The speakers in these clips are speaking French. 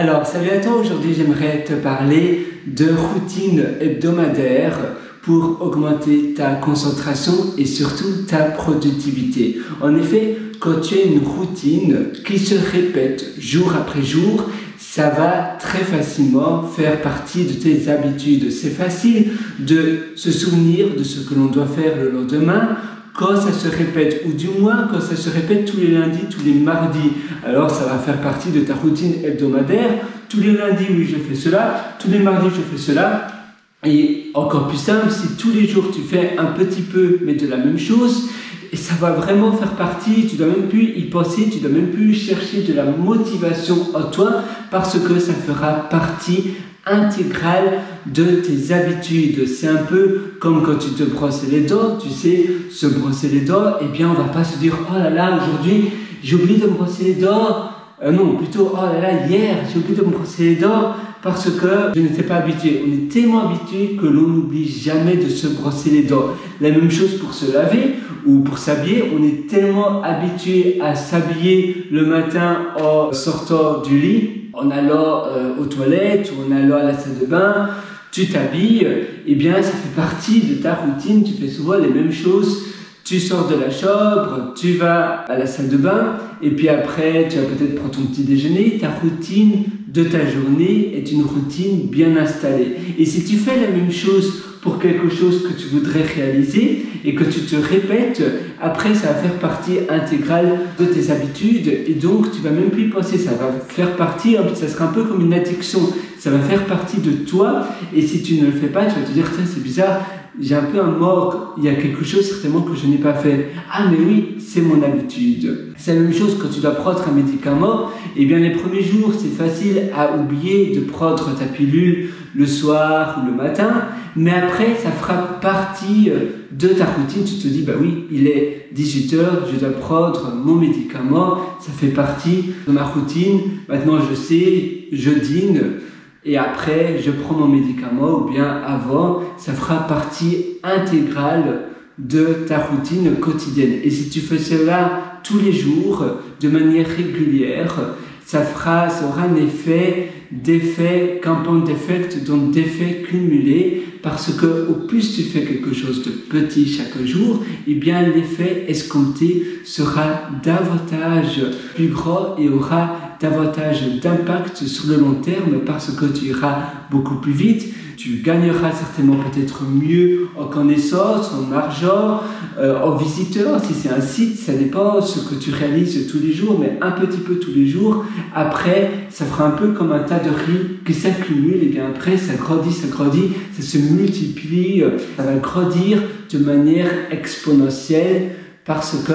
Alors, salut à toi, aujourd'hui j'aimerais te parler de routine hebdomadaire pour augmenter ta concentration et surtout ta productivité. En effet, quand tu as une routine qui se répète jour après jour, ça va très facilement faire partie de tes habitudes. C'est facile de se souvenir de ce que l'on doit faire le lendemain quand ça se répète, ou du moins quand ça se répète tous les lundis, tous les mardis, alors ça va faire partie de ta routine hebdomadaire. Tous les lundis, oui, je fais cela, tous les mardis, je fais cela. Et encore plus simple, si tous les jours tu fais un petit peu, mais de la même chose, et ça va vraiment faire partie, tu dois même plus y penser, tu dois même plus chercher de la motivation en toi, parce que ça fera partie intégrale de tes habitudes. C'est un peu comme quand tu te brosses les dents, tu sais, se brosser les dents, eh bien on va pas se dire oh là là, aujourd'hui j'ai oublié de me brosser les dents. Euh, non, plutôt oh là là, hier j'ai oublié de me brosser les dents parce que je n'étais pas habitué. On est tellement habitué que l'on n'oublie jamais de se brosser les dents. La même chose pour se laver ou pour s'habiller. On est tellement habitué à s'habiller le matin en sortant du lit en allant euh, aux toilettes ou en allant à la salle de bain, tu t'habilles, eh bien ça fait partie de ta routine, tu fais souvent les mêmes choses. Tu sors de la chambre, tu vas à la salle de bain, et puis après, tu vas peut-être prendre ton petit déjeuner. Ta routine de ta journée est une routine bien installée. Et si tu fais la même chose pour quelque chose que tu voudrais réaliser et que tu te répètes, après ça va faire partie intégrale de tes habitudes et donc tu vas même plus y penser, ça va faire partie, ça sera un peu comme une addiction, ça va faire partie de toi et si tu ne le fais pas, tu vas te dire, c'est bizarre, j'ai un peu un mort, il y a quelque chose certainement que je n'ai pas fait. Ah mais oui, c'est mon habitude. C'est la même chose quand tu dois prendre un médicament, eh bien les premiers jours, c'est facile à oublier de prendre ta pilule le soir ou le matin, mais après, ça fera partie euh, de ta routine. Tu te dis, bah oui, il est 18h, je dois prendre mon médicament, ça fait partie de ma routine. Maintenant, je sais, je dîne, et après je prends mon médicament ou bien avant, ça fera partie intégrale de ta routine quotidienne. Et si tu fais cela tous les jours, de manière régulière, ça fera, ça aura un effet d'effet compound effect, donc d'effet cumulé, parce que au plus tu fais quelque chose de petit chaque jour, eh bien l'effet escompté sera davantage plus grand et aura davantage d'impact sur le long terme parce que tu iras beaucoup plus vite, tu gagneras certainement peut-être mieux en connaissance, en argent, euh, en visiteurs, si c'est un site, ça dépend ce que tu réalises tous les jours, mais un petit peu tous les jours. Après, ça fera un peu comme un tas de riz qui s'accumule, et bien après, ça grandit, ça grandit, ça se multiplie, ça va grandir de manière exponentielle parce que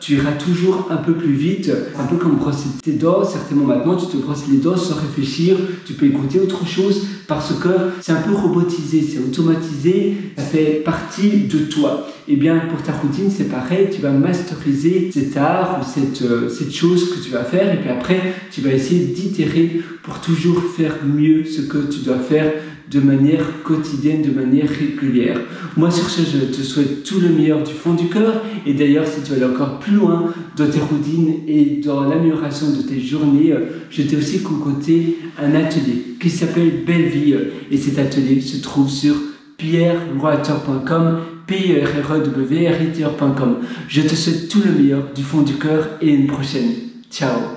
tu iras toujours un peu plus vite, un peu comme brosser tes dents. Certainement maintenant, tu te brosses les dents sans réfléchir, tu peux écouter autre chose parce que c'est un peu robotisé, c'est automatisé, ça fait partie de toi. Et eh bien, pour ta routine, c'est pareil, tu vas masteriser cet art ou cette, euh, cette chose que tu vas faire et puis après, tu vas essayer d'itérer pour toujours faire mieux ce que tu dois faire de manière quotidienne, de manière régulière. Moi, sur ce, je te souhaite tout le meilleur du fond du cœur. Et d'ailleurs, si tu veux aller encore plus loin dans tes routines et dans l'amélioration de tes journées, je t'ai aussi concocté un atelier qui s'appelle Belle Vie. Et cet atelier se trouve sur pierrewater.com p e r e e Je te souhaite tout le meilleur du fond du cœur et une prochaine. Ciao